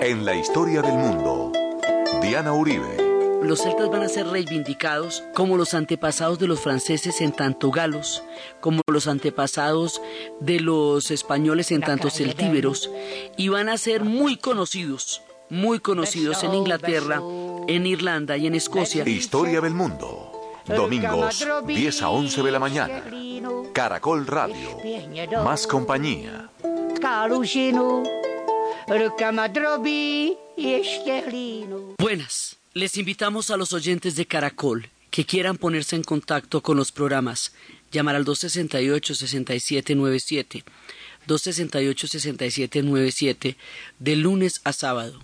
En la historia del mundo, Diana Uribe. Los celtas van a ser reivindicados como los antepasados de los franceses en tanto galos, como los antepasados de los españoles en tanto celtíberos, y van a ser muy conocidos, muy conocidos en Inglaterra, en Irlanda y en Escocia. Historia del mundo. Domingos, 10 a 11 de la mañana. Caracol Radio. Más compañía. Buenas, les invitamos a los oyentes de Caracol que quieran ponerse en contacto con los programas, llamar al 268-6797, 268-6797 de lunes a sábado,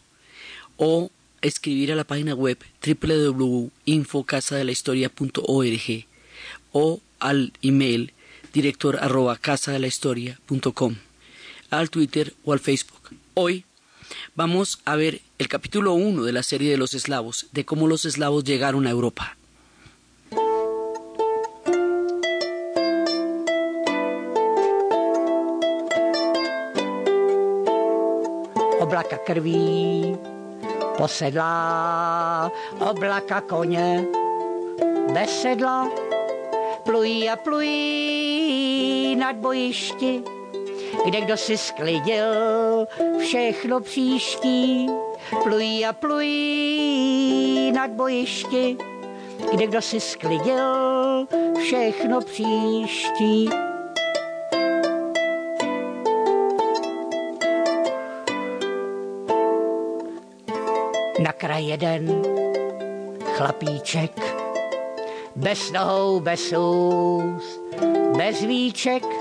o escribir a la página web www.infocasadelahistoria.org o al email director arroba casadelahistoria.com, al Twitter o al Facebook. Hoy vamos a ver el capítulo 1 de la serie de los eslavos, de cómo los eslavos llegaron a Europa. Oblaka krví posedlá, oblaka koně bez sedla, plují a plují nad bojišti kde kdo si sklidil všechno příští. Plují a plují nad bojišti, kde kdo si sklidil všechno příští. Na kraj jeden chlapíček, bez nohou, bez úst, bez víček,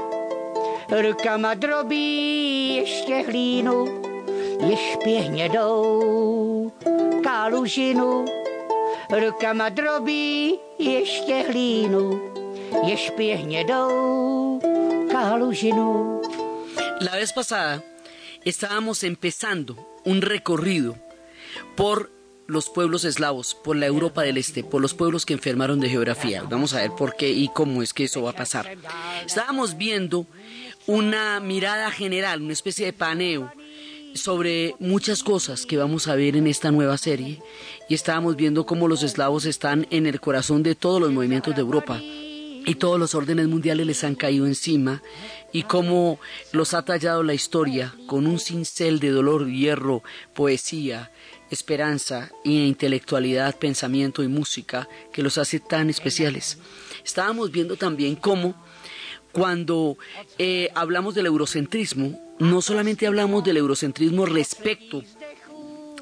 La vez pasada estábamos empezando un recorrido por los pueblos eslavos, por la Europa del Este, por los pueblos que enfermaron de geografía. Vamos a ver por qué y cómo es que eso va a pasar. Estábamos viendo una mirada general, una especie de paneo sobre muchas cosas que vamos a ver en esta nueva serie. Y estábamos viendo cómo los eslavos están en el corazón de todos los movimientos de Europa. Y todos los órdenes mundiales les han caído encima. Y cómo los ha tallado la historia con un cincel de dolor, hierro, poesía, esperanza e intelectualidad, pensamiento y música que los hace tan especiales. Estábamos viendo también cómo cuando eh, hablamos del eurocentrismo, no solamente hablamos del eurocentrismo respecto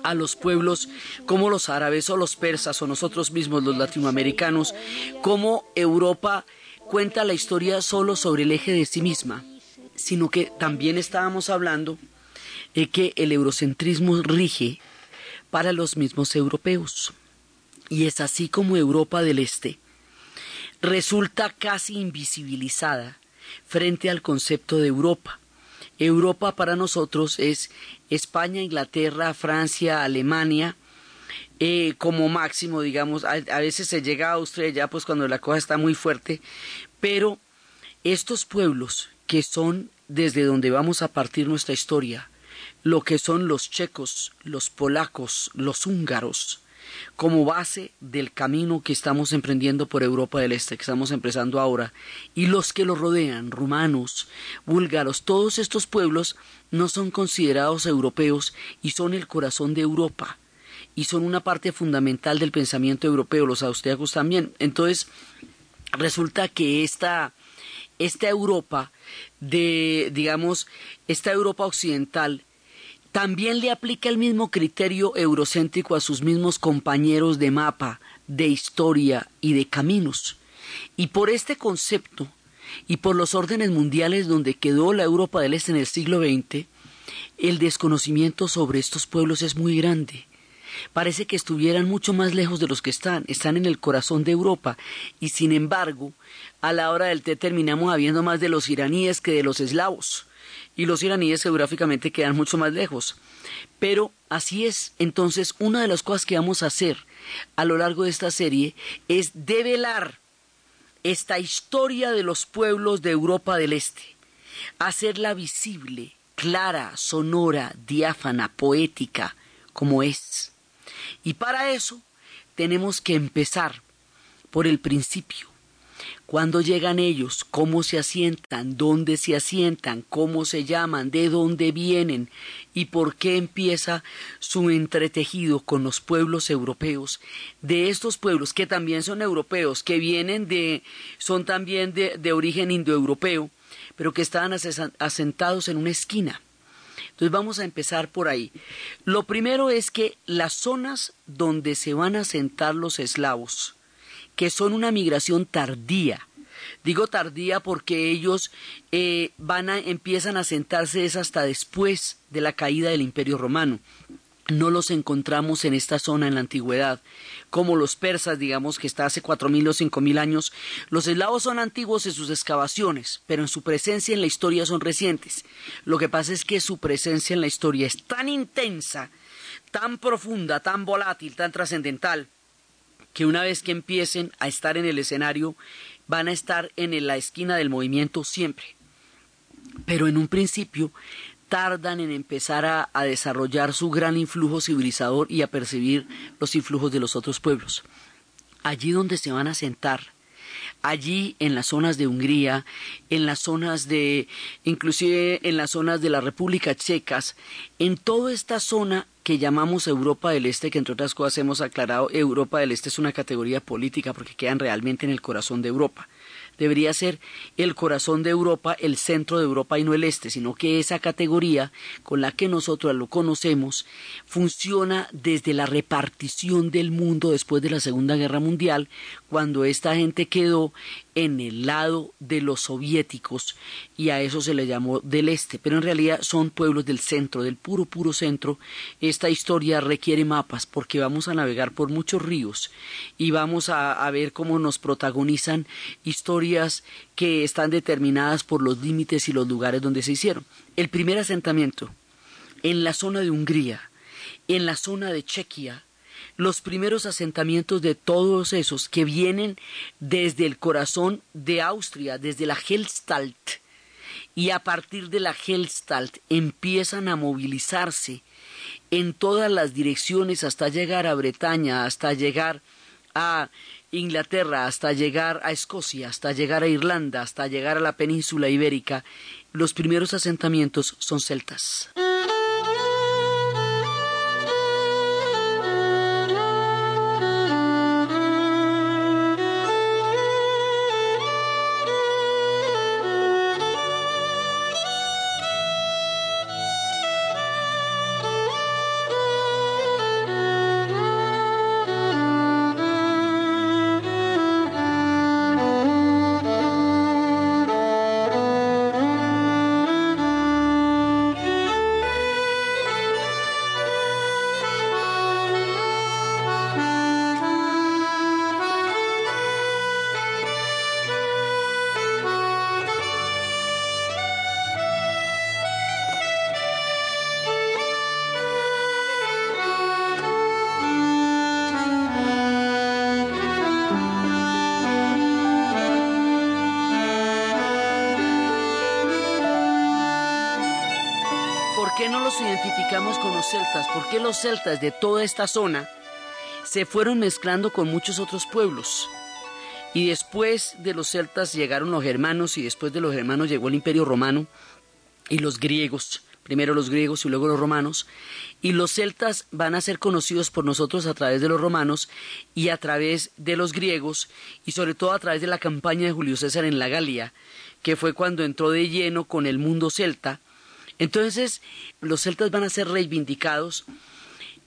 a los pueblos como los árabes o los persas o nosotros mismos los latinoamericanos, como Europa cuenta la historia solo sobre el eje de sí misma, sino que también estábamos hablando de que el eurocentrismo rige para los mismos europeos. Y es así como Europa del Este resulta casi invisibilizada frente al concepto de Europa. Europa para nosotros es España, Inglaterra, Francia, Alemania, eh, como máximo, digamos, a, veces se llega a Austria ya pues cuando la cosa está muy fuerte, pero estos pueblos que son desde donde vamos a partir nuestra historia, lo que son los checos, los polacos, los húngaros, como base del camino que estamos emprendiendo por Europa del Este, que estamos empezando ahora, y los que lo rodean, rumanos, búlgaros, todos estos pueblos no son considerados europeos y son el corazón de Europa y son una parte fundamental del pensamiento europeo, los austriacos también. Entonces, resulta que esta, esta Europa de, digamos, esta Europa occidental también le aplica el mismo criterio eurocéntrico a sus mismos compañeros de mapa, de historia y de caminos. Y por este concepto, y por los órdenes mundiales donde quedó la Europa del Este en el siglo XX, el desconocimiento sobre estos pueblos es muy grande. Parece que estuvieran mucho más lejos de los que están, están en el corazón de Europa, y sin embargo, a la hora del té terminamos habiendo más de los iraníes que de los eslavos. Y los iraníes geográficamente quedan mucho más lejos. Pero así es, entonces una de las cosas que vamos a hacer a lo largo de esta serie es develar esta historia de los pueblos de Europa del Este, hacerla visible, clara, sonora, diáfana, poética, como es. Y para eso tenemos que empezar por el principio. ¿Cuándo llegan ellos? ¿Cómo se asientan? ¿Dónde se asientan? ¿Cómo se llaman? ¿De dónde vienen? ¿Y por qué empieza su entretejido con los pueblos europeos? De estos pueblos que también son europeos, que vienen de, son también de, de origen indoeuropeo, pero que estaban asentados en una esquina. Entonces vamos a empezar por ahí. Lo primero es que las zonas donde se van a asentar los eslavos, que son una migración tardía. Digo tardía porque ellos eh, van a, empiezan a sentarse es hasta después de la caída del Imperio Romano. No los encontramos en esta zona en la antigüedad, como los persas, digamos que está hace cuatro mil o cinco mil años. Los eslavos son antiguos en sus excavaciones, pero en su presencia en la historia son recientes. Lo que pasa es que su presencia en la historia es tan intensa, tan profunda, tan volátil, tan trascendental, que una vez que empiecen a estar en el escenario, van a estar en la esquina del movimiento siempre. Pero en un principio tardan en empezar a, desarrollar su gran influjo civilizador y a percibir los influjos de los otros pueblos. Allí donde se van a sentar, allí en las zonas de Hungría, en las zonas de, inclusive en las zonas de la República Checas, en toda esta zona que llamamos Europa del Este, que entre otras cosas hemos aclarado, Europa del Este es una categoría política porque quedan realmente en el corazón de Europa debería ser el corazón de Europa, el centro de Europa y no el este, sino que esa categoría con la que nosotros lo conocemos funciona desde la repartición del mundo después de la Segunda Guerra Mundial, cuando esta gente quedó en el lado de los soviéticos y a eso se le llamó del este, pero en realidad son pueblos del centro, del puro, puro centro. Esta historia requiere mapas porque vamos a navegar por muchos ríos y vamos a, ver cómo nos protagonizan historias que están determinadas por los límites y los lugares donde se hicieron. El primer asentamiento en la zona de Hungría, en la zona de Chequia, los primeros asentamientos de todos esos que vienen desde el corazón de Austria, desde la Hellstalt, y a partir de la Hellstalt empiezan a movilizarse en todas las direcciones hasta llegar a Bretaña, hasta llegar a Inglaterra, hasta llegar a Escocia, hasta llegar a Irlanda, hasta llegar a la península ibérica, los primeros asentamientos son celtas. Porque los celtas de toda esta zona se fueron mezclando con muchos otros pueblos? Y después de los celtas llegaron los germanos y después de los germanos llegó el imperio romano y los griegos, primero los griegos y luego los romanos, y los celtas van a ser conocidos por nosotros a través de los romanos y a través de los griegos y sobre todo a través de la campaña de Julio César en la Galia, que fue cuando entró de lleno con el mundo celta entonces, los celtas van a ser reivindicados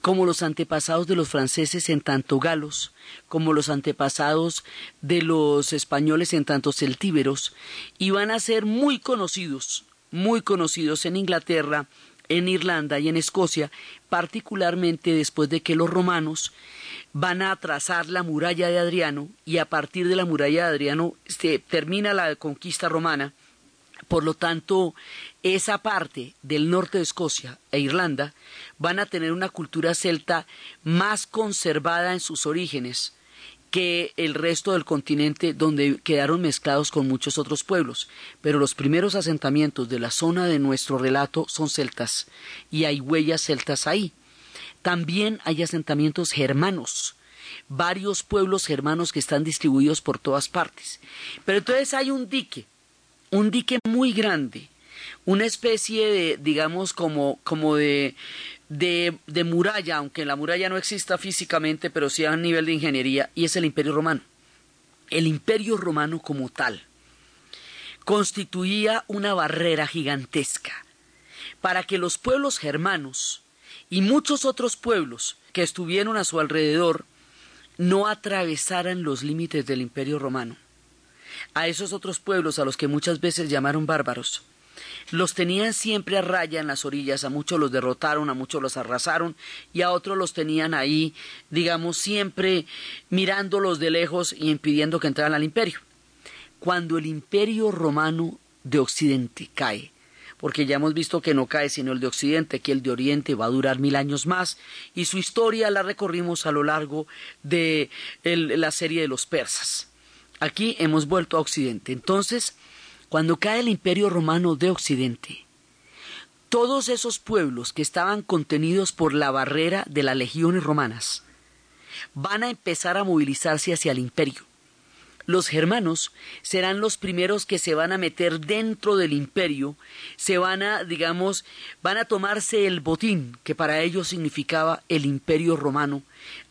como los antepasados de los franceses en tanto galos, como los antepasados de los españoles en tanto celtíberos, y van a ser muy conocidos, muy conocidos en Inglaterra, en Irlanda y en Escocia, particularmente después de que los romanos van a trazar la muralla de Adriano y a partir de la muralla de Adriano se termina la conquista romana por lo tanto, esa parte del norte de Escocia e Irlanda van a tener una cultura celta más conservada en sus orígenes que el resto del continente donde quedaron mezclados con muchos otros pueblos. Pero los primeros asentamientos de la zona de nuestro relato son celtas y hay huellas celtas ahí. también hay asentamientos germanos, varios pueblos germanos que están distribuidos por todas partes. Pero entonces hay un dique, un dique muy grande, una especie de, digamos, como, como de, de, de, muralla, aunque la muralla no exista físicamente, pero sí a nivel de ingeniería, y es el Imperio Romano. El Imperio Romano como tal constituía una barrera gigantesca para que los pueblos germanos y muchos otros pueblos que estuvieron a su alrededor no atravesaran los límites del imperio romano. A esos otros pueblos a los que muchas veces llamaron bárbaros, los tenían siempre a raya en las orillas, a muchos los derrotaron, a muchos los arrasaron y a otros los tenían ahí, digamos, siempre mirándolos de lejos y impidiendo que entraran al imperio. Cuando el imperio romano de Occidente cae, porque ya hemos visto que no cae sino el de Occidente, que el de Oriente va a durar mil años más, y su historia la recorrimos a lo largo de la serie de los persas. Aquí hemos vuelto a Occidente. Entonces, cuando cae el imperio romano de Occidente, todos esos pueblos que estaban contenidos por la barrera de las legiones romanas van a empezar a movilizarse hacia el imperio los germanos serán los primeros que se van a meter dentro del imperio, se van a, digamos, van a tomarse el botín que para ellos significaba el imperio romano,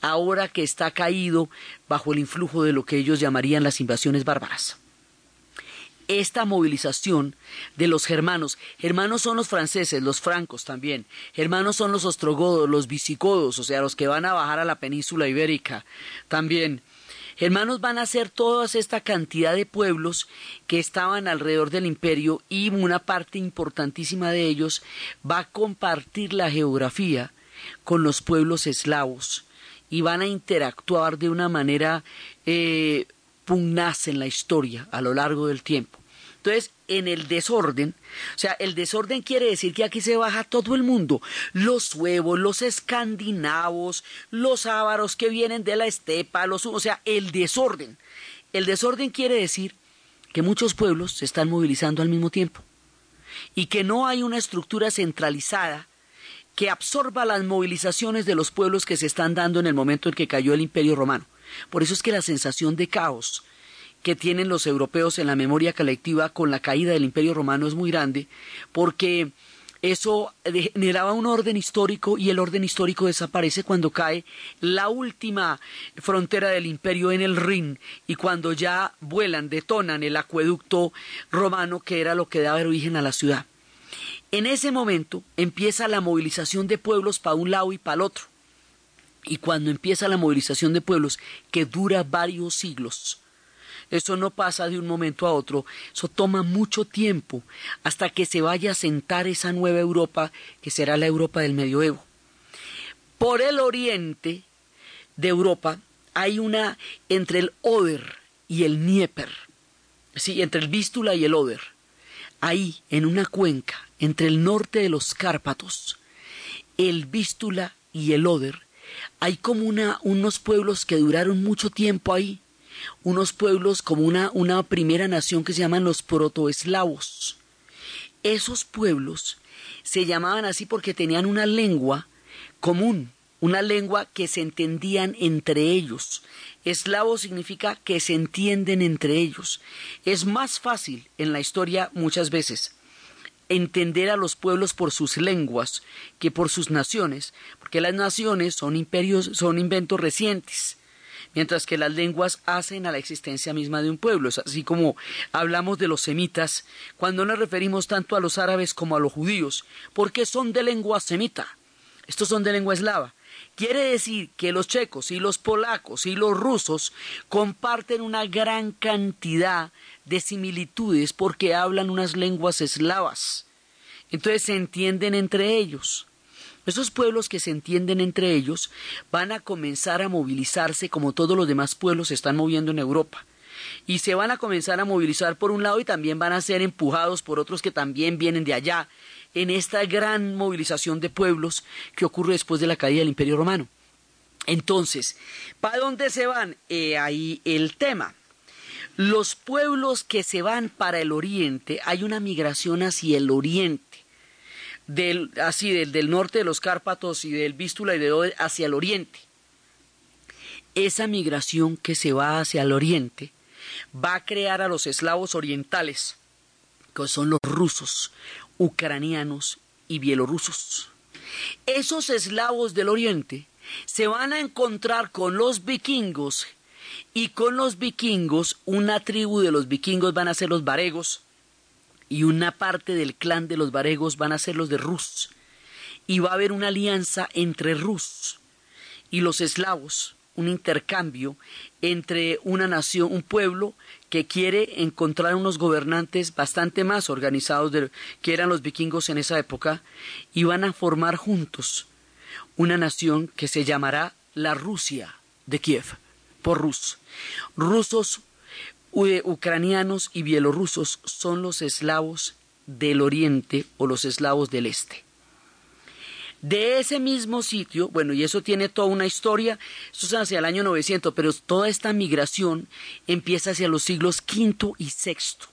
ahora que está caído bajo el influjo de lo que ellos llamarían las invasiones bárbaras. Esta movilización de los germanos, germanos son los franceses, los francos también, germanos son los ostrogodos, los visigodos, o sea, los que van a bajar a la península ibérica también, Hermanos, van a ser toda esta cantidad de pueblos que estaban alrededor del imperio y una parte importantísima de ellos va a compartir la geografía con los pueblos eslavos y van a interactuar de una manera eh, pugnaz en la historia a lo largo del tiempo. Entonces, en el desorden, o sea, el desorden quiere decir que aquí se baja todo el mundo, los suevos, los escandinavos, los ávaros que vienen de la estepa, los, o sea, el desorden. El desorden quiere decir que muchos pueblos se están movilizando al mismo tiempo y que no hay una estructura centralizada que absorba las movilizaciones de los pueblos que se están dando en el momento en que cayó el imperio romano. Por eso es que la sensación de caos que tienen los europeos en la memoria colectiva con la caída del Imperio Romano es muy grande, porque eso generaba un orden histórico y el orden histórico desaparece cuando cae la última frontera del imperio en el Rin y cuando ya vuelan, detonan el acueducto romano que era lo que daba origen a la ciudad. En ese momento empieza la movilización de pueblos para un lado y para el otro. Y cuando empieza la movilización de pueblos que dura varios siglos, eso no pasa de un momento a otro, eso toma mucho tiempo hasta que se vaya a sentar esa nueva Europa que será la Europa del medioevo. Por el oriente de Europa hay una entre el Oder y el Dnieper, sí, entre el Vístula y el Oder. Ahí, en una cuenca, entre el norte de los Cárpatos, el Vístula y el Oder, hay como una, unos pueblos que duraron mucho tiempo ahí, unos pueblos como una, una primera nación que se llaman los protoeslavos. Esos pueblos se llamaban así porque tenían una lengua común, una lengua que se entendían entre ellos. Eslavo significa que se entienden entre ellos. Es más fácil en la historia muchas veces entender a los pueblos por sus lenguas que por sus naciones, porque las naciones son imperios, son inventos recientes mientras que las lenguas hacen a la existencia misma de un pueblo. así como hablamos de los semitas, cuando nos referimos tanto a los árabes como a los judíos, porque son de lengua semita. Estos son de lengua eslava. Quiere decir que los checos y los polacos y los rusos comparten una gran cantidad de similitudes porque hablan unas lenguas eslavas. Entonces se entienden entre ellos. Esos pueblos que se entienden entre ellos van a comenzar a movilizarse como todos los demás pueblos se están moviendo en Europa. Y se van a comenzar a movilizar por un lado y también van a ser empujados por otros que también vienen de allá, en esta gran movilización de pueblos que ocurre después de la caída del Imperio Romano. Entonces, ¿para dónde se van? ahí el tema. Los pueblos que se van para el oriente, hay una migración hacia el oriente del, así del, del norte de los Cárpatos y del Vístula y de Oder hacia el oriente. Esa migración que se va hacia el oriente va a crear a los eslavos orientales, que son los rusos, ucranianos y bielorrusos. Esos eslavos del oriente se van a encontrar con los vikingos y con los vikingos, una tribu de los vikingos van a ser los varegos y una parte del clan de los varegos van a ser los de Rus. Y va a haber una alianza entre Rus y los eslavos, un intercambio entre una nación, un pueblo que quiere encontrar unos gobernantes bastante más organizados que eran los vikingos en esa época y van a formar juntos una nación que se llamará la Rusia de Kiev por Rus. Rusos, ucranianos y bielorrusos son los eslavos del oriente o los eslavos del este. De ese mismo sitio, bueno, y eso tiene toda una historia, eso es hacia el año 900, pero toda esta migración empieza hacia los siglos V y VI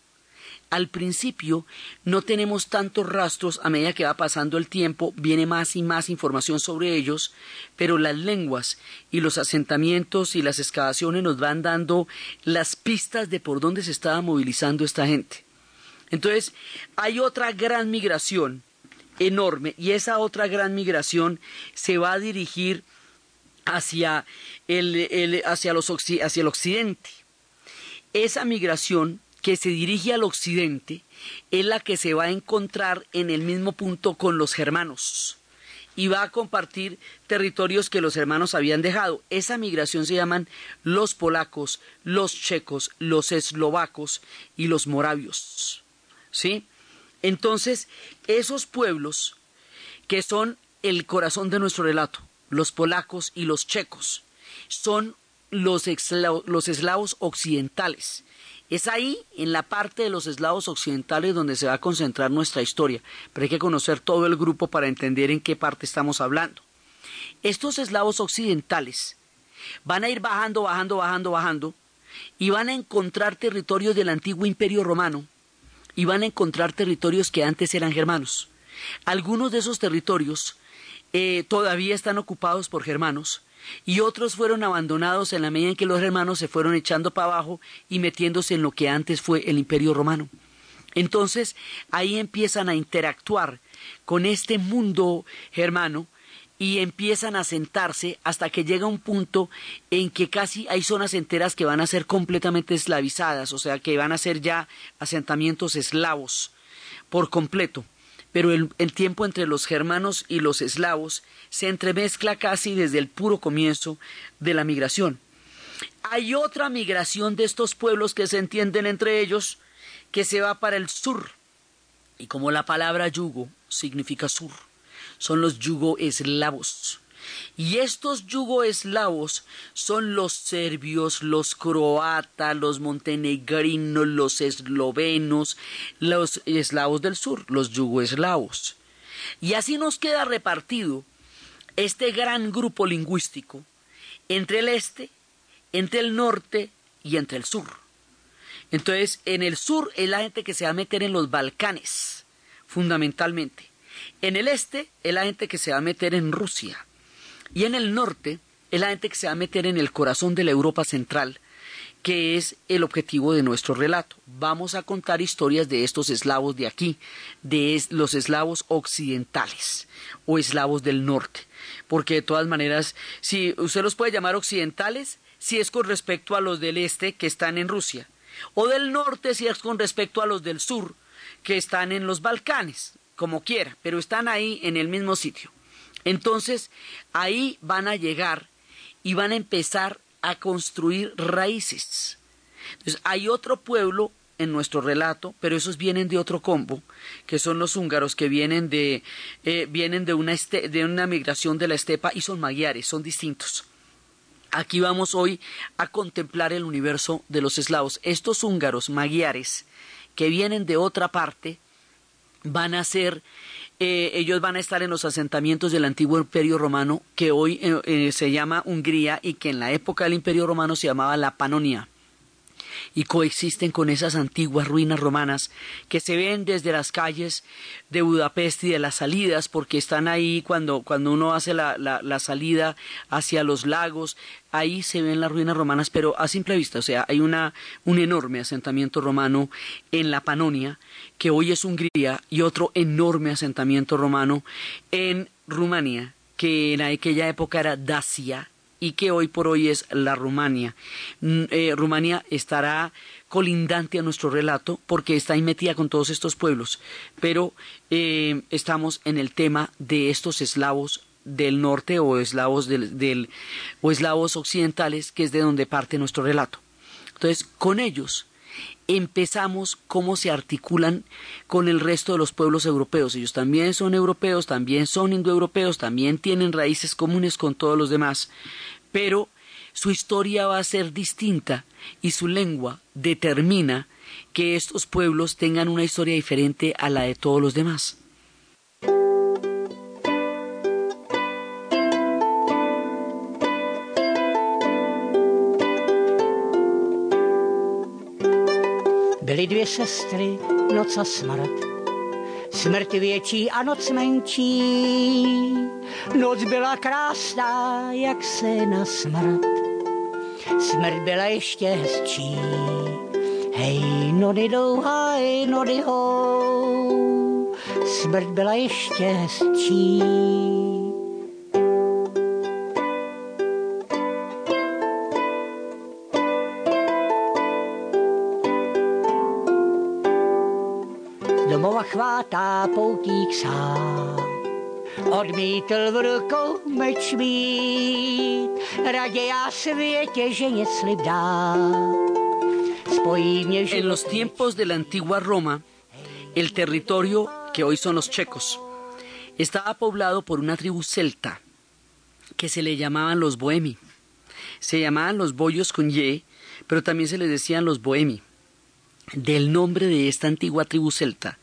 al principio no tenemos tantos rastros, a medida que va pasando el tiempo viene más y más información sobre ellos, pero las lenguas y los asentamientos y las excavaciones nos van dando las pistas de por dónde se estaba movilizando esta gente. Entonces, hay otra gran migración enorme y esa otra gran migración se va a dirigir hacia el, hacia los, hacia el occidente. Esa migración que se dirige al occidente es la que se va a encontrar en el mismo punto con los germanos y va a compartir territorios que los hermanos habían dejado. Esa migración se llaman los polacos, los checos, los eslovacos y los moravios. ¿Sí? Entonces, esos pueblos que son el corazón de nuestro relato, los polacos y los checos, son los, eslavos occidentales es ahí, en la parte de los eslavos occidentales, donde se va a concentrar nuestra historia, pero hay que conocer todo el grupo para entender en qué parte estamos hablando. Estos eslavos occidentales van a ir bajando, bajando, bajando, bajando, y van a encontrar territorios del antiguo imperio romano, y van a encontrar territorios que antes eran germanos. Algunos de esos territorios eh, todavía están ocupados por germanos, y otros fueron abandonados en la medida en que los hermanos se fueron echando para abajo y metiéndose en lo que antes fue el imperio romano. Entonces ahí empiezan a interactuar con este mundo germano y empiezan a sentarse hasta que llega un punto en que casi hay zonas enteras que van a ser completamente esclavizadas, o sea que van a ser ya asentamientos eslavos por completo pero el, tiempo entre los germanos y los eslavos se entremezcla casi desde el puro comienzo de la migración. Hay otra migración de estos pueblos que se entienden entre ellos, que se va para el sur. Y como la palabra yugo significa sur, son los yugo eslavos. Y estos yugoeslavos son los serbios, los croatas, los montenegrinos, los eslovenos, los eslavos del sur, los yugoeslavos. Y así nos queda repartido este gran grupo lingüístico entre el este, entre el norte y entre el sur. Entonces, en el sur es la gente que se va a meter en los Balcanes, fundamentalmente. En el este es la gente que se va a meter en Rusia. Y en el norte es la gente que se va a meter en el corazón de la Europa central, que es el objetivo de nuestro relato. Vamos a contar historias de estos eslavos de aquí, de los eslavos occidentales o eslavos del norte, porque de todas maneras, si usted los puede llamar occidentales, si es con respecto a los del este que están en Rusia, o del norte si es con respecto a los del sur que están en los Balcanes, como quiera, pero están ahí en el mismo sitio. Entonces, ahí van a llegar y van a empezar a construir raíces. Entonces, hay otro pueblo en nuestro relato, pero esos vienen de otro combo, que son los húngaros, que vienen de, eh, vienen de una, de una migración de la estepa y son magiares, son distintos. Aquí vamos hoy a contemplar el universo de los eslavos. Estos húngaros magiares, que vienen de otra parte, van a ser eh, ellos van a estar en los asentamientos del antiguo imperio romano que hoy eh, eh, se llama Hungría y que en la época del imperio romano se llamaba la Panonia. Y coexisten con esas antiguas ruinas romanas que se ven desde las calles de Budapest y de las salidas, porque están ahí cuando, cuando uno hace la, la, salida hacia los lagos, ahí se ven las ruinas romanas, pero a simple vista, o sea, hay una, un enorme asentamiento romano en la Panonia, que hoy es Hungría, y otro enorme asentamiento romano en Rumanía, que en aquella época era Dacia, y que hoy por hoy es la Rumania. Mm, eh, Rumania estará colindante a nuestro relato porque está ahí metida con todos estos pueblos, pero eh, estamos en el tema de estos eslavos del norte o eslavos del, o eslavos occidentales, que es de donde parte nuestro relato. Entonces, con ellos empezamos cómo se articulan con el resto de los pueblos europeos. Ellos también son europeos, también son indoeuropeos, también tienen raíces comunes con todos los demás, pero su historia va a ser distinta y su lengua determina que estos pueblos tengan una historia diferente a la de todos los demás. Byly dvě sestry, noc a smrt. Smrt větší a noc menší. Noc byla krásná, jak se na smrt. Smrt byla ještě hezčí. Hej, nody dlouhá, hej, nody hou. Smrt byla ještě hezčí. Chvátá poutík sám. Odmítl v rukou meč mít, raději já světě, že je slib dá. En los tiempos de la antigua Roma, el territorio que hoy son los checos estaba poblado por una tribu celta que se le llamaban los bohemi. Se llamaban los boyos con ye, pero también se les decían los bohemi. Del nombre de esta antigua tribu celta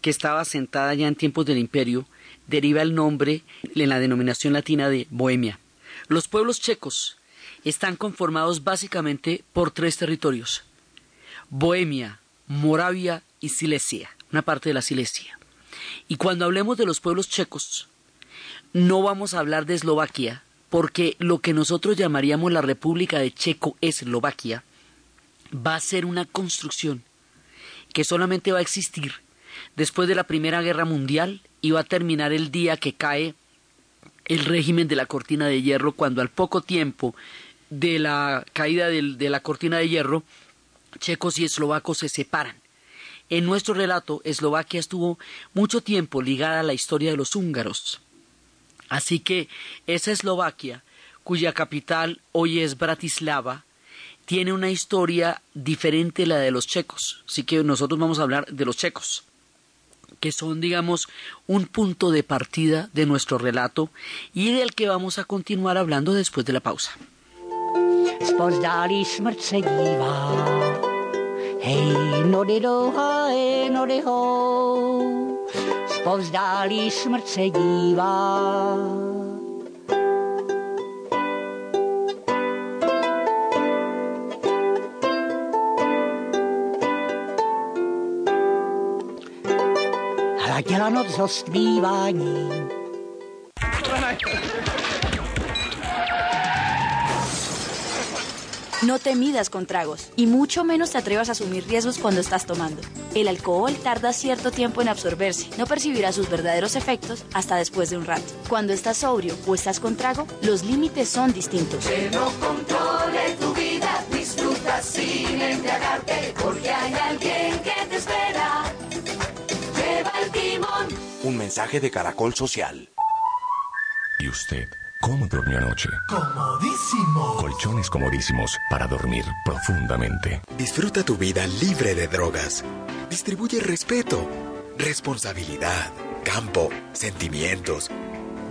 que estaba asentada ya en tiempos del imperio, deriva el nombre en la denominación latina de Bohemia. Los pueblos checos están conformados básicamente por tres territorios: Bohemia, Moravia y Silesia, una parte de la Silesia. Y cuando hablemos de los pueblos checos, no vamos a hablar de Eslovaquia, porque lo que nosotros llamaríamos la República de Checo-Eslovaquia va a ser una construcción que solamente va a existir después de la Primera Guerra Mundial iba a terminar el día que cae el régimen de la cortina de hierro, cuando al poco tiempo de la caída de la cortina de hierro, checos y eslovacos se separan. En nuestro relato, Eslovaquia estuvo mucho tiempo ligada a la historia de los húngaros. Así que esa Eslovaquia, cuya capital hoy es Bratislava, tiene una historia diferente a la de los checos. Así que nosotros vamos a hablar de los checos que son, digamos, un punto de partida de nuestro relato y del que vamos a continuar hablando después de la pausa. No te midas con tragos y mucho menos te atrevas a asumir riesgos cuando estás tomando. El alcohol tarda cierto tiempo en absorberse, no percibirás sus verdaderos efectos hasta después de un rato. Cuando estás sobrio o estás con trago, los límites son distintos. Que no controle tu vida, disfruta sin embriagarte, porque hay alguien que Un mensaje de Caracol Social. ¿Y usted? ¿Cómo durmió anoche? Comodísimo. Colchones comodísimos para dormir profundamente. Disfruta tu vida libre de drogas. Distribuye respeto, responsabilidad, campo, sentimientos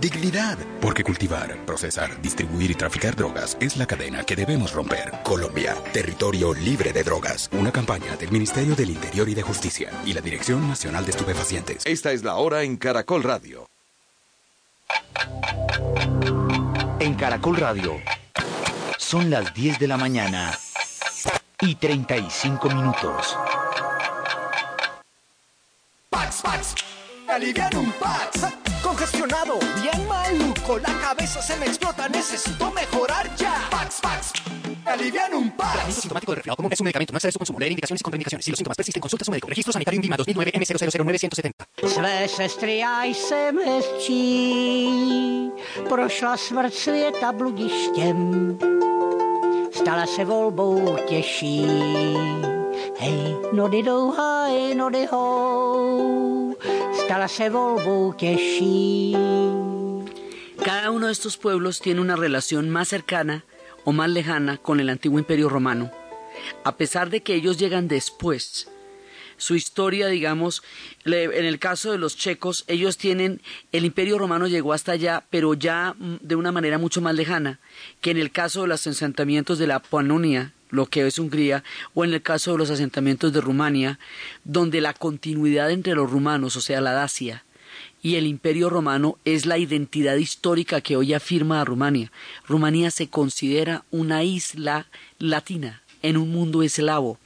Dignidad, porque cultivar, procesar, distribuir y traficar drogas es la cadena que debemos romper. Colombia, territorio libre de drogas. Una campaña del Ministerio del Interior y de Justicia y la Dirección Nacional de Estupefacientes. Esta es la hora en Caracol Radio. En Caracol Radio son las 10 de la mañana y 35 minutos. Pax, Pax, alivian un Pax. Congestionado, bien maluco, la cabeza se me explota, necesito mejorar ya. Pax, Pax, alivian un Pax. Tratamiento sintomático de resfriado común es un medicamento, no excede su consumo. Leer indicaciones y contraindicaciones. Si los síntomas persisten, consulta a su médico. Registro sanitario INVIMA 2009 M000970. Své sestry já jsem hezčí, prošla smrt světa bludištěm, stala se volbou těžší. Hej, nody jdou, haj, nody hou, Cada uno de estos pueblos tiene una relación más cercana o más lejana con el antiguo imperio romano. A pesar de que ellos llegan después, su historia, digamos, en el caso de los checos, ellos tienen, el imperio romano llegó hasta allá, pero ya mm, de una manera mucho más lejana que en el caso de los asentamientos de la Panonia, lo que es Hungría, o en el caso de los asentamientos de Rumania, donde la continuidad entre los rumanos, o sea, la Dacia, y el imperio romano es la identidad histórica que hoy afirma a Rumania. Rumanía se considera una isla latina en un mundo eslavo,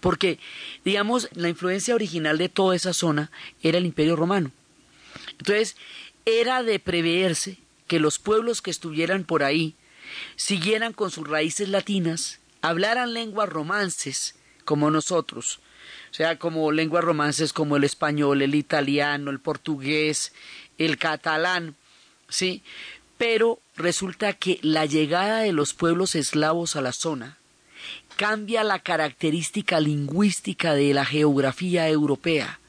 porque, digamos, la influencia original de toda esa zona era el imperio romano. Entonces, era de preverse que los pueblos que estuvieran por ahí siguieran con sus raíces latinas, hablaran lenguas romances como nosotros, o sea, como lenguas romances como el español, el italiano, el portugués, el catalán, ¿sí? Pero resulta que la llegada de los pueblos eslavos a la zona cambia la característica lingüística de la geografía europea,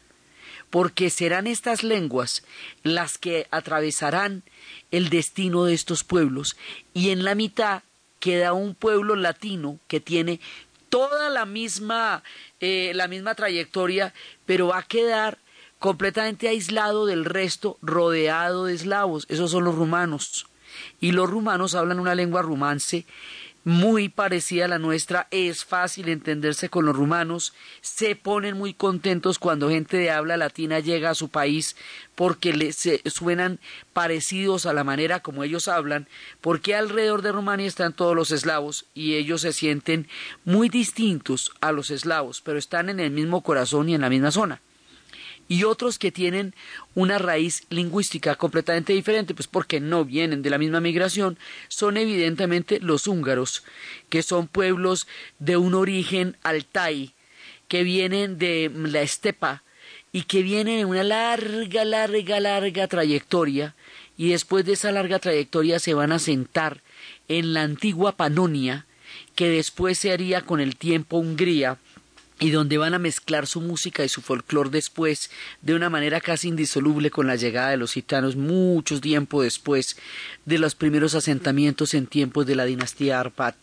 porque serán estas lenguas las que atravesarán el destino de estos pueblos, y en la mitad queda un pueblo latino que tiene toda la misma, eh, la misma trayectoria, pero va a quedar completamente aislado del resto, rodeado de eslavos. Esos son los rumanos. Y los rumanos hablan una lengua rumance muy parecida a la nuestra, es fácil entenderse con los rumanos, se ponen muy contentos cuando gente de habla latina llega a su país porque le, se, suenan parecidos a la manera como ellos hablan, porque alrededor de Rumania están todos los eslavos y ellos se sienten muy distintos a los eslavos, pero están en el mismo corazón y en la misma zona y otros que tienen una raíz lingüística completamente diferente, pues porque no vienen de la misma migración, son evidentemente los húngaros, que son pueblos de un origen altai, que vienen de la estepa y que vienen en una larga, larga, larga trayectoria, y después de esa larga trayectoria se van a sentar en la antigua Panonia, que después se haría con el tiempo Hungría, y donde van a mezclar su música y su folclore después de una manera casi indisoluble con la llegada de los gitanos mucho tiempo después de los primeros asentamientos en tiempos de la dinastía Arpat.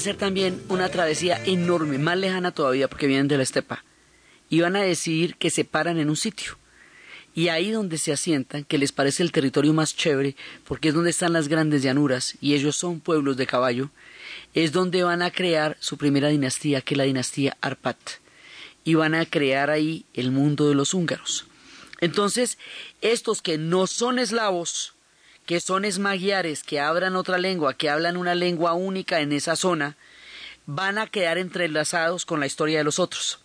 Hacer también una travesía enorme, más lejana todavía porque vienen de la estepa, y van a decidir que se paran en un sitio. Y ahí donde se asientan, que les parece el territorio más chévere, porque es donde están las grandes llanuras, y ellos son pueblos de caballo, es donde van a crear su primera dinastía, que es la dinastía Arpat, y van a crear ahí el mundo de los húngaros. Entonces, estos que no son eslavos, que son esmaguiares, que hablan otra lengua, que hablan una lengua única en esa zona, van a quedar entrelazados con la historia de los otros.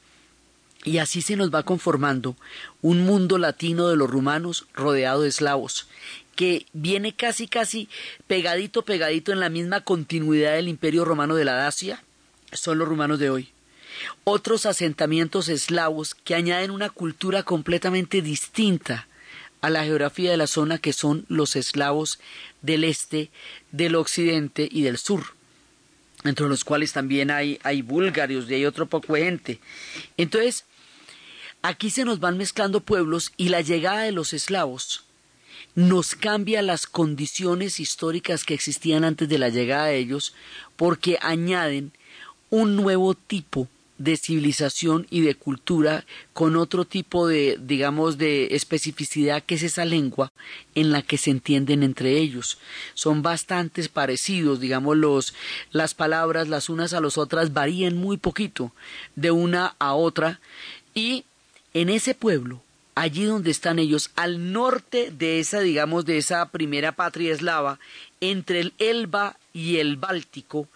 Y así se nos va conformando un mundo latino de los rumanos rodeado de eslavos, que viene casi casi pegadito pegadito en la misma continuidad del imperio romano de la Dacia, son los rumanos de hoy. Otros asentamientos eslavos que añaden una cultura completamente distinta a la geografía de la zona que son los eslavos del este, del occidente y del sur. entre los cuales también hay, hay búlgaros y hay otro poco de gente. Entonces, aquí se nos van mezclando pueblos y la llegada de los eslavos nos cambia las condiciones históricas que existían antes de la llegada de ellos porque añaden un nuevo tipo de civilización y de cultura con otro tipo de, digamos, de especificidad que es esa lengua en la que se entienden entre ellos. Son bastante parecidos, digamos, los, las palabras las unas a las otras varían muy poquito de una a otra y en ese pueblo allí donde están ellos, al norte de esa, digamos, de esa primera patria eslava, entre el Elba y el Báltico,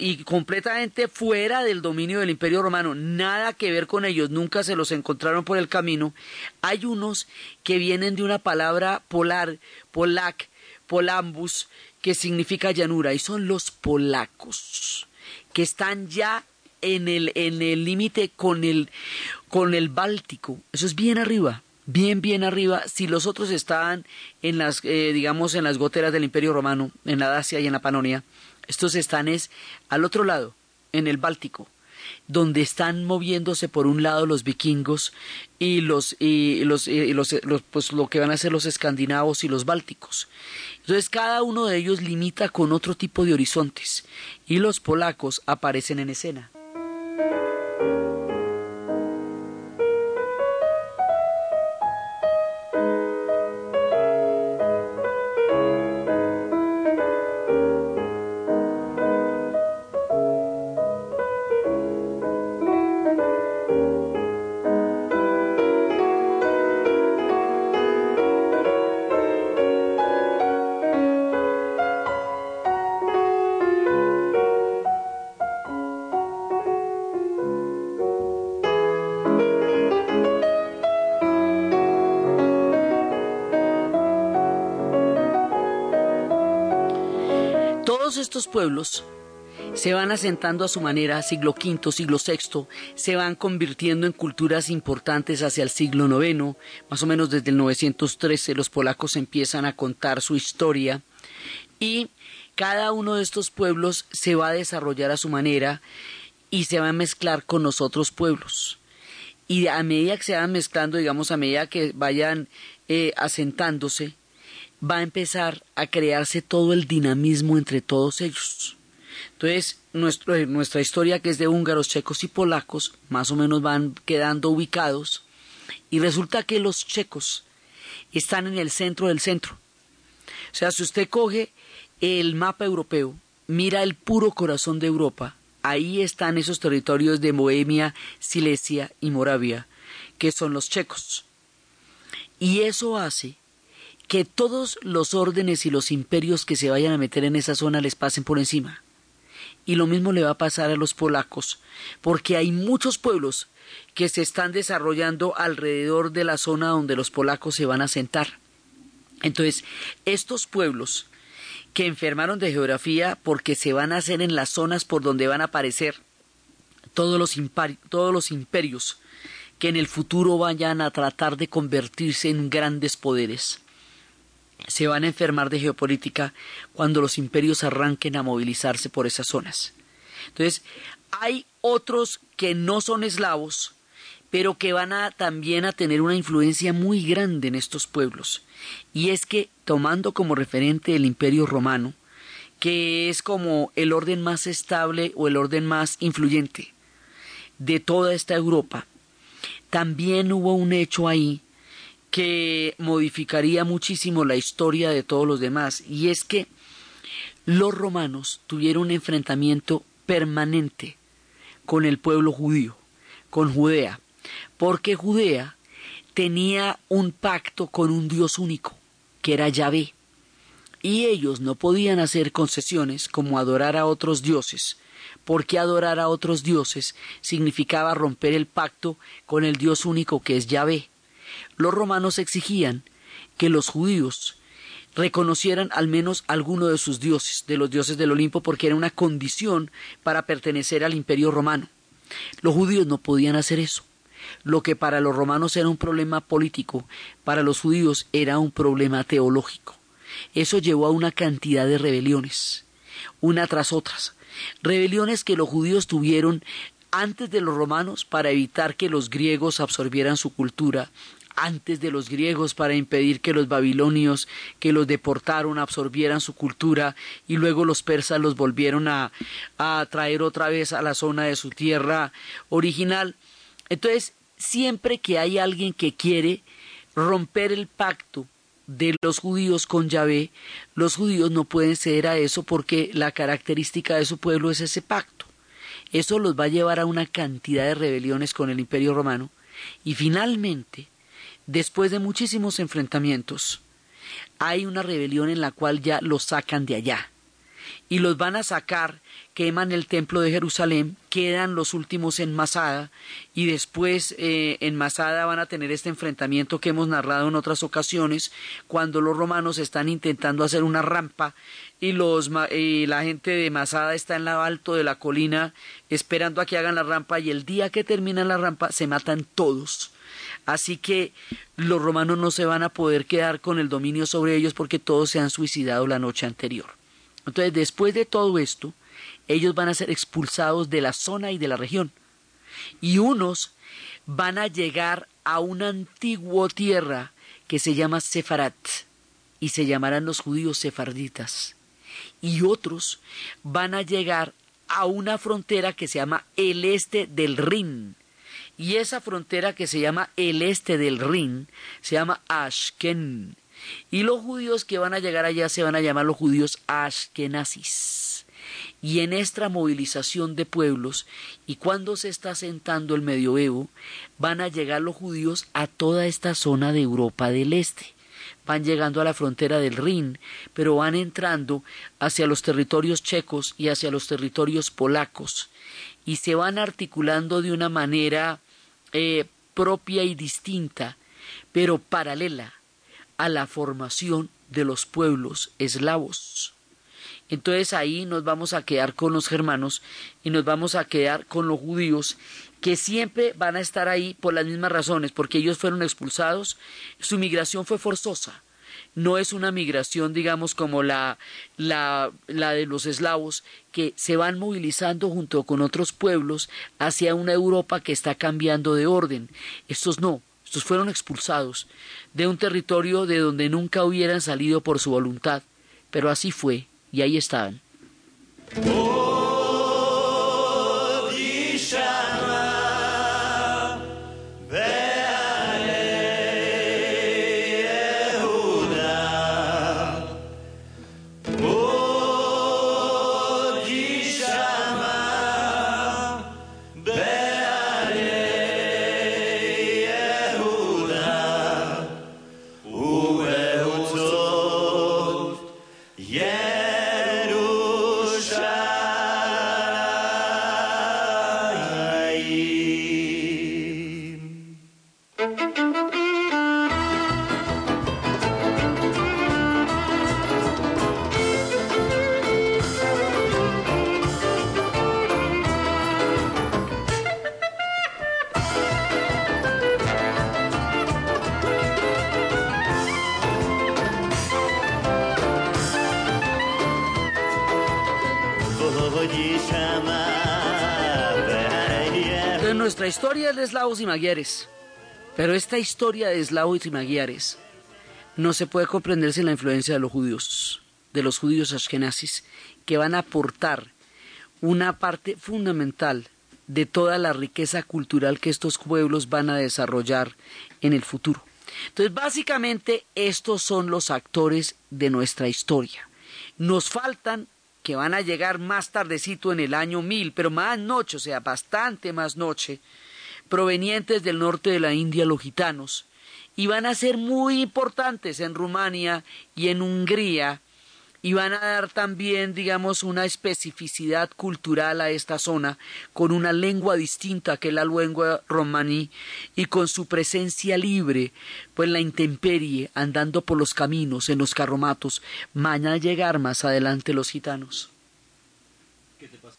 y completamente fuera del dominio del Imperio Romano, nada que ver con ellos, nunca se los encontraron por el camino, hay unos que vienen de una palabra polar, polac, polambus, que significa llanura, y son los polacos, que están ya en el en el límite con el con el Báltico. Eso es bien arriba, bien bien arriba. Si los otros estaban en las eh, digamos en las goteras del Imperio Romano, en la Dacia y en la Panonia, estos están es al otro lado, en el Báltico donde están moviéndose por un lado los vikingos y los y los, y los, los, pues lo que van a ser los escandinavos y los bálticos. Entonces cada uno de ellos limita con otro tipo de horizontes y los polacos aparecen en escena. Pueblos se van asentando a su manera, siglo V, siglo VI, se van convirtiendo en culturas importantes hacia el siglo IX, más o menos desde el 913 los polacos empiezan a contar su historia y cada uno de estos pueblos se va a desarrollar a su manera y se va a mezclar con los otros pueblos. Y a medida que se van mezclando, digamos, a medida que vayan eh, asentándose, va a empezar a crearse todo el dinamismo entre todos ellos. Entonces, nuestro, nuestra historia, que es de húngaros, checos y polacos, más o menos van quedando ubicados, y resulta que los checos están en el centro del centro. O sea, si usted coge el mapa europeo, mira el puro corazón de Europa, ahí están esos territorios de Bohemia, Silesia y Moravia, que son los checos. Y eso hace que todos los órdenes y los imperios que se vayan a meter en esa zona les pasen por encima. Y lo mismo le va a pasar a los polacos, porque hay muchos pueblos que se están desarrollando alrededor de la zona donde los polacos se van a sentar. Entonces, estos pueblos que enfermaron de geografía porque se van a hacer en las zonas por donde van a aparecer todos los, todos los imperios que en el futuro vayan a tratar de convertirse en grandes poderes se van a enfermar de geopolítica cuando los imperios arranquen a movilizarse por esas zonas. Entonces, hay otros que no son eslavos, pero que van a también a tener una influencia muy grande en estos pueblos. Y es que, tomando como referente el imperio romano, que es como el orden más estable o el orden más influyente de toda esta Europa, también hubo un hecho ahí que modificaría muchísimo la historia de todos los demás, y es que los romanos tuvieron un enfrentamiento permanente con el pueblo judío, con Judea, porque Judea tenía un pacto con un Dios único, que era Yahvé, y ellos no podían hacer concesiones como adorar a otros dioses, porque adorar a otros dioses significaba romper el pacto con el Dios único que es Yahvé los romanos exigían que los judíos reconocieran al menos alguno de sus dioses, de los dioses del Olimpo, porque era una condición para pertenecer al imperio romano. Los judíos no podían hacer eso. Lo que para los romanos era un problema político, para los judíos era un problema teológico. Eso llevó a una cantidad de rebeliones. una tras otras. Rebeliones que los judíos tuvieron antes de los romanos para evitar que los griegos absorbieran su cultura, antes de los griegos para impedir que los babilonios que los deportaron absorbieran su cultura y luego los persas los volvieron a, a traer otra vez a la zona de su tierra original. Entonces, siempre que hay alguien que quiere romper el pacto de los judíos con Yahvé, los judíos no pueden ceder a eso porque la característica de su pueblo es ese pacto. Eso los va a llevar a una cantidad de rebeliones con el imperio romano y finalmente, después de muchísimos enfrentamientos, hay una rebelión en la cual ya los sacan de allá y los van a sacar queman el templo de Jerusalén, quedan los últimos en Masada y después eh, en Masada van a tener este enfrentamiento que hemos narrado en otras ocasiones cuando los romanos están intentando hacer una rampa y los la gente de Masada está en lo alto de la colina esperando a que hagan la rampa y el día que terminan la rampa se matan todos. Así que los romanos no se van a poder quedar con el dominio sobre ellos porque todos se han suicidado la noche anterior. Entonces, después de todo esto, ellos van a ser expulsados de la zona y de la región. Y unos van a llegar a una antigua tierra que se llama Sefarat y se llamarán los judíos sefarditas. Y otros van a llegar a una frontera que se llama el este del Rin. Y esa frontera que se llama el este del Rin se llama Ashken. Y los judíos que van a llegar allá se van a llamar los judíos Ashkenazis. Y en esta movilización de pueblos y cuando se está sentando el medioevo van a llegar los judíos a toda esta zona de Europa del Este. Van llegando a la frontera del Rin, pero van entrando hacia los territorios checos y hacia los territorios polacos, y se van articulando de una manera eh, propia y distinta, pero paralela a la formación de los pueblos eslavos. Entonces ahí nos vamos a quedar con los germanos y nos vamos a quedar con los judíos que siempre van a estar ahí por las mismas razones, porque ellos fueron expulsados, su migración fue forzosa, no es una migración, digamos, como la, la, la, de los eslavos, que se van movilizando junto con otros pueblos hacia una Europa que está cambiando de orden. Estos no, estos fueron expulsados de un territorio de donde nunca hubieran salido por su voluntad, pero así fue y ahí estaban. Nuestra historia es de eslavos y magiares, pero esta historia de eslavos y magiares no se puede comprender sin la influencia de los judíos, de los judíos ashkenazis, que van a aportar una parte fundamental de toda la riqueza cultural que estos pueblos van a desarrollar en el futuro. Entonces, básicamente, estos son los actores de nuestra historia. Nos faltan que van a llegar más tardecito en el año 1000, pero más noche, o sea, bastante más noche, provenientes del norte de la India, los gitanos, y van a ser muy importantes en Rumania y en Hungría, y van a dar también, digamos, una especificidad cultural a esta zona, con una lengua distinta que la lengua romaní, y con su presencia libre, pues la intemperie, andando por los caminos, en los carromatos, van a llegar más adelante los gitanos. ¿Qué te pasa?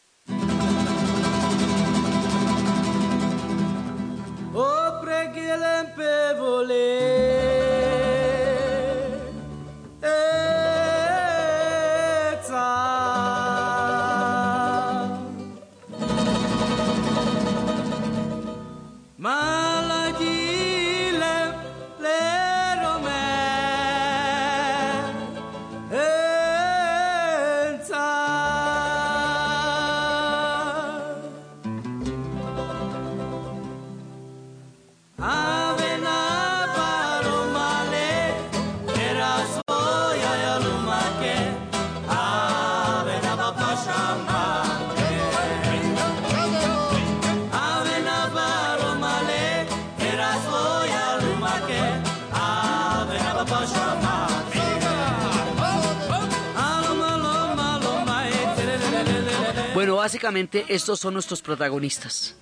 Básicamente estos son nuestros protagonistas.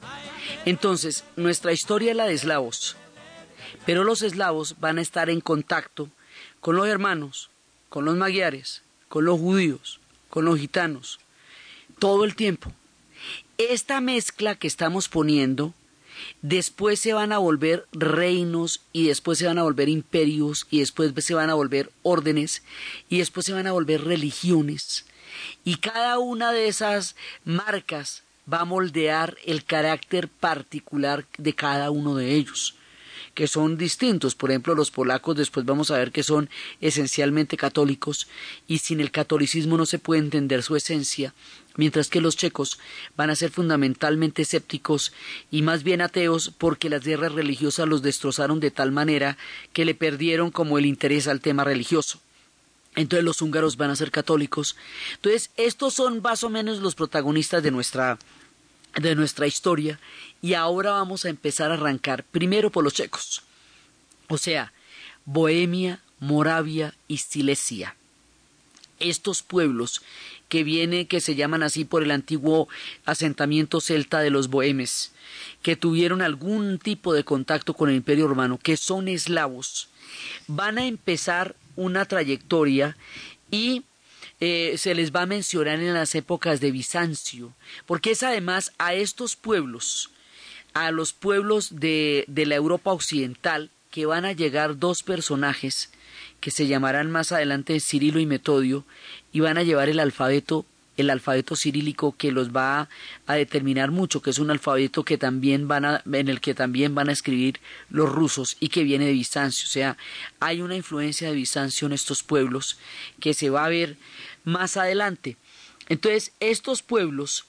Entonces, nuestra historia es la de eslavos, pero los eslavos van a estar en contacto con los hermanos, con los magiares, con los judíos, con los gitanos, todo el tiempo. Esta mezcla que estamos poniendo, después se van a volver reinos y después se van a volver imperios y después se van a volver órdenes y después se van a volver religiones y cada una de esas marcas va a moldear el carácter particular de cada uno de ellos que son distintos. Por ejemplo, los polacos después vamos a ver que son esencialmente católicos y sin el catolicismo no se puede entender su esencia, mientras que los checos van a ser fundamentalmente escépticos y más bien ateos porque las guerras religiosas los destrozaron de tal manera que le perdieron como el interés al tema religioso. Entonces los húngaros van a ser católicos. Entonces estos son más o menos los protagonistas de nuestra, de nuestra historia y ahora vamos a empezar a arrancar primero por los checos. O sea, Bohemia, Moravia y Silesia. Estos pueblos que vienen, que se llaman así por el antiguo asentamiento celta de los bohemes, que tuvieron algún tipo de contacto con el imperio romano, que son eslavos, van a empezar una trayectoria y eh, se les va a mencionar en las épocas de Bizancio, porque es además a estos pueblos, a los pueblos de, de la Europa occidental, que van a llegar dos personajes que se llamarán más adelante Cirilo y Metodio y van a llevar el alfabeto el alfabeto cirílico que los va a determinar mucho, que es un alfabeto que también van a, en el que también van a escribir los rusos y que viene de Bizancio. O sea, hay una influencia de Bizancio en estos pueblos que se va a ver más adelante. Entonces, estos pueblos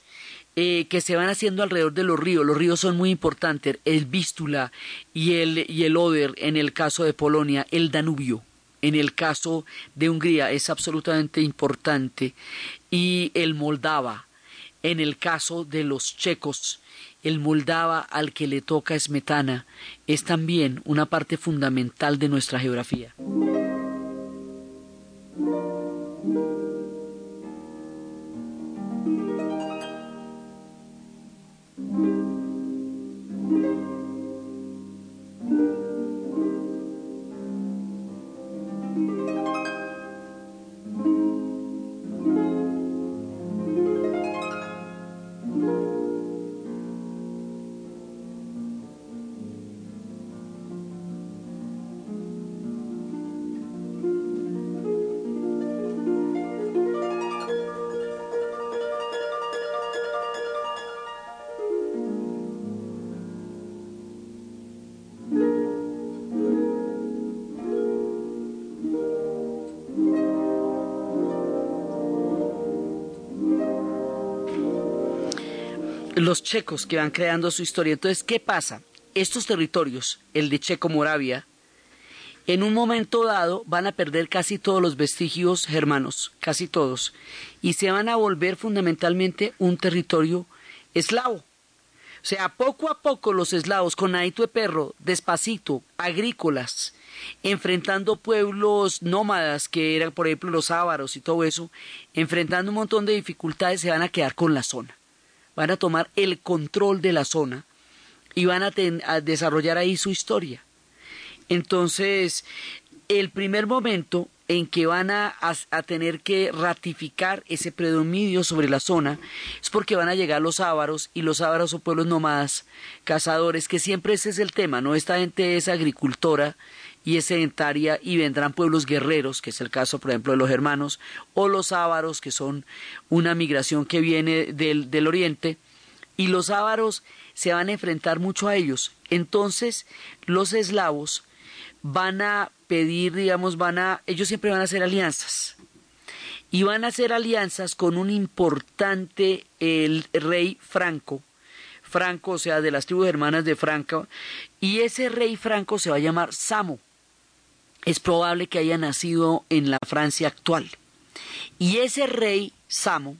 eh, que se van haciendo alrededor de los ríos, los ríos son muy importantes, el Vístula y el, y el Oder en el caso de Polonia, el Danubio en el caso de Hungría es absolutamente importante y el moldava en el caso de los checos el moldava al que le toca Smetana es también una parte fundamental de nuestra geografía. Los checos que van creando su historia. Entonces, ¿qué pasa? Estos territorios, el de Checo-Moravia, en un momento dado van a perder casi todos los vestigios germanos, casi todos, y se van a volver fundamentalmente un territorio eslavo. O sea, poco a poco los eslavos, con Aito de Perro, despacito, agrícolas, enfrentando pueblos nómadas, que eran, por ejemplo, los ávaros y todo eso, enfrentando un montón de dificultades, se van a quedar con la zona van a tomar el control de la zona y van a, desarrollar ahí su historia. Entonces, el primer momento en que van a, tener que ratificar ese predominio sobre la zona es porque van a llegar los ávaros y los ávaros son pueblos nómadas, cazadores, que siempre ese es el tema, ¿no? Esta gente es agricultora y es sedentaria y vendrán pueblos guerreros, que es el caso, por ejemplo, de los hermanos, o los ávaros, que son una migración que viene del, del oriente, y los ávaros se van a enfrentar mucho a ellos. Entonces, los eslavos van a pedir, digamos, van a, ellos siempre van a hacer alianzas. Y van a hacer alianzas con un importante el rey Franco, Franco, o sea, de las tribus hermanas de Franco, y ese rey Franco se va a llamar Samo es probable que haya nacido en la Francia actual. Y ese rey Samo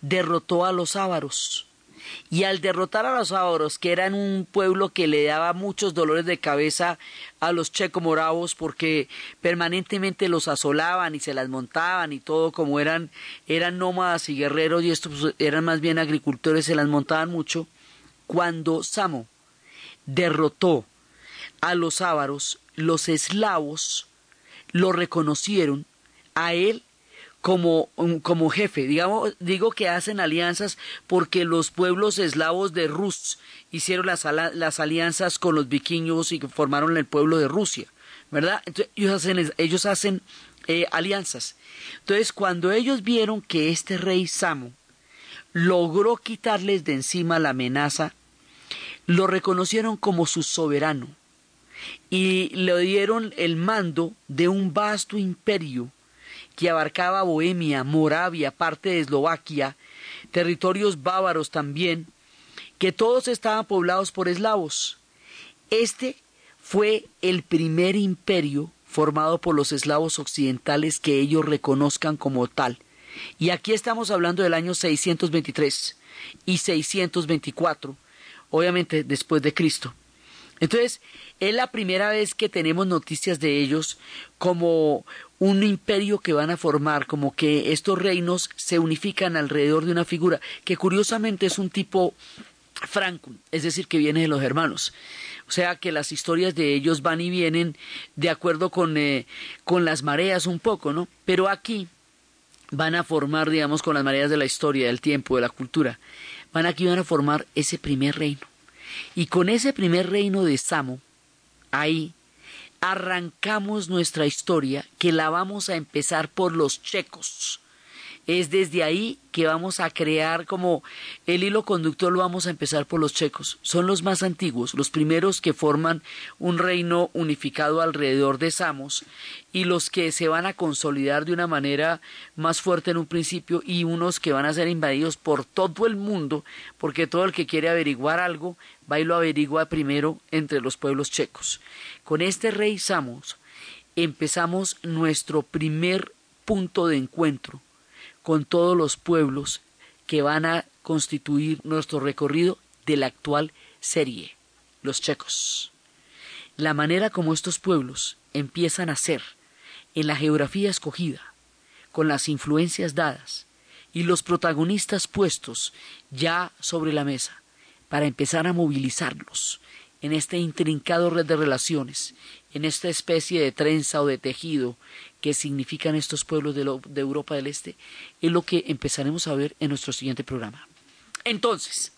derrotó a los ávaros. Y al derrotar a los ávaros, que eran un pueblo que le daba muchos dolores de cabeza a los checomoravos porque permanentemente los asolaban y se las montaban y todo, como eran, eran nómadas y guerreros y estos pues, eran más bien agricultores, se las montaban mucho. Cuando Samo derrotó a los ávaros, los eslavos lo reconocieron a él como, como jefe. Digamos, digo que hacen alianzas porque los pueblos eslavos de Rus hicieron las, las alianzas con los vikingos y formaron el pueblo de Rusia, ¿verdad? Entonces, ellos hacen, ellos hacen eh, alianzas. Entonces, cuando ellos vieron que este rey Samo logró quitarles de encima la amenaza, lo reconocieron como su soberano y le dieron el mando de un vasto imperio que abarcaba Bohemia, Moravia, parte de Eslovaquia, territorios bávaros también, que todos estaban poblados por eslavos. Este fue el primer imperio formado por los eslavos occidentales que ellos reconozcan como tal. Y aquí estamos hablando del año 623 y 624, obviamente después de Cristo. Entonces, es la primera vez que tenemos noticias de ellos como un imperio que van a formar, como que estos reinos se unifican alrededor de una figura, que curiosamente es un tipo franco, es decir, que viene de los hermanos. O sea que las historias de ellos van y vienen de acuerdo con, eh, con las mareas un poco, ¿no? Pero aquí van a formar, digamos, con las mareas de la historia, del tiempo, de la cultura, van aquí van a formar ese primer reino. Y con ese primer reino de Samo, ahí arrancamos nuestra historia, que la vamos a empezar por los checos. Es desde ahí que vamos a crear como el hilo conductor lo vamos a empezar por los checos. Son los más antiguos, los primeros que forman un reino unificado alrededor de Samos y los que se van a consolidar de una manera más fuerte en un principio y unos que van a ser invadidos por todo el mundo porque todo el que quiere averiguar algo va averigua primero entre los pueblos checos. Con este rey Samos empezamos nuestro primer punto de encuentro con todos los pueblos que van a constituir nuestro recorrido de la actual serie, los checos. La manera como estos pueblos empiezan a ser en la geografía escogida, con las influencias dadas y los protagonistas puestos ya sobre la mesa, para empezar a movilizarlos en este intrincado red de relaciones, en esta especie de trenza o de tejido que significan estos pueblos de, de, Europa del Este, es lo que empezaremos a ver en nuestro siguiente programa. Entonces,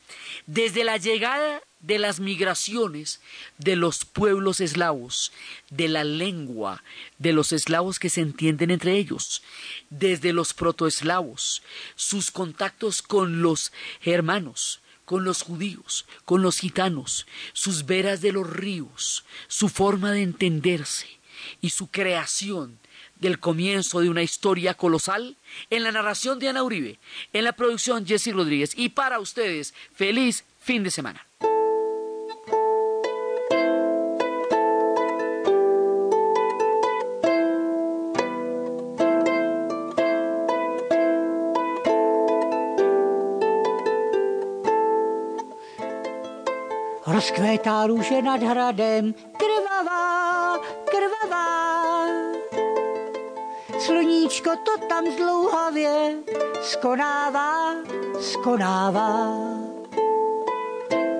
desde la llegada de las migraciones de los pueblos eslavos, de la lengua de los eslavos que se entienden entre ellos, desde los protoeslavos, sus contactos con los hermanos, con los judíos, con los gitanos, sus veras de los ríos, su forma de entenderse y su creación del comienzo de una historia colosal en la narración de Ana Uribe, en la producción Jesse Rodríguez y para ustedes, feliz fin de semana. Rozkvétá růže nad hradem, krvavá, krvavá. Sluníčko to tam zdlouhavě skonává, skonává.